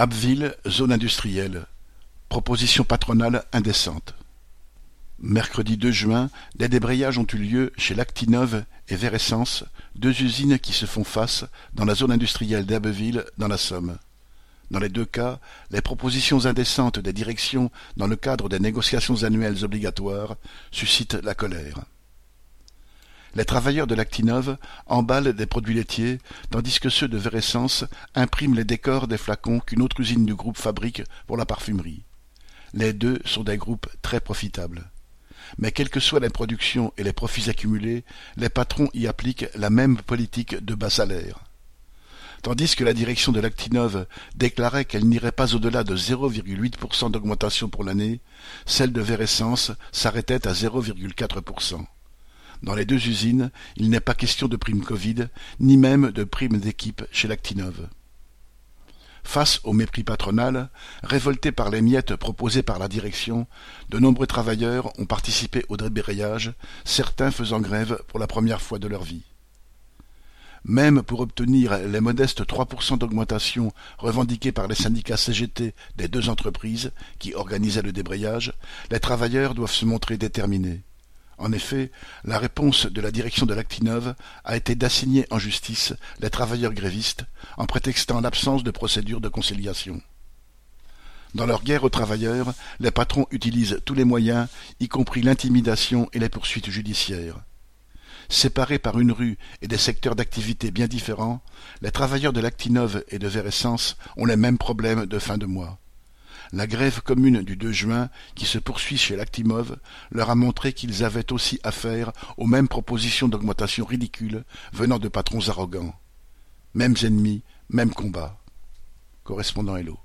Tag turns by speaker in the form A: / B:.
A: Abbeville, zone industrielle. Proposition patronale indécente. Mercredi 2 juin, des débrayages ont eu lieu chez Lactinov et Veressence, deux usines qui se font face dans la zone industrielle d'Abbeville, dans la Somme. Dans les deux cas, les propositions indécentes des directions dans le cadre des négociations annuelles obligatoires suscitent la colère. Les travailleurs de Lactinov emballent des produits laitiers, tandis que ceux de Veressence impriment les décors des flacons qu'une autre usine du groupe fabrique pour la parfumerie. Les deux sont des groupes très profitables. Mais quelles que soient les productions et les profits accumulés, les patrons y appliquent la même politique de bas salaire. Tandis que la direction de Lactinov déclarait qu'elle n'irait pas au-delà de 0,8% d'augmentation pour l'année, celle de Veressence s'arrêtait à 0,4%. Dans les deux usines, il n'est pas question de prime Covid, ni même de prime d'équipe chez Lactinov. Face au mépris patronal, révoltés par les miettes proposées par la direction, de nombreux travailleurs ont participé au débrayage, certains faisant grève pour la première fois de leur vie. Même pour obtenir les modestes 3% d'augmentation revendiqués par les syndicats CGT des deux entreprises qui organisaient le débrayage, les travailleurs doivent se montrer déterminés. En effet, la réponse de la direction de l'Actinov a été d'assigner en justice les travailleurs grévistes en prétextant l'absence de procédure de conciliation. Dans leur guerre aux travailleurs, les patrons utilisent tous les moyens, y compris l'intimidation et les poursuites judiciaires. Séparés par une rue et des secteurs d'activité bien différents, les travailleurs de l'Actinov et de Veressence ont les mêmes problèmes de fin de mois. La grève commune du 2 juin, qui se poursuit chez l'Actimov, leur a montré qu'ils avaient aussi affaire aux mêmes propositions d'augmentation ridicules venant de patrons arrogants. Mêmes ennemis, même combat. Correspondant Hello.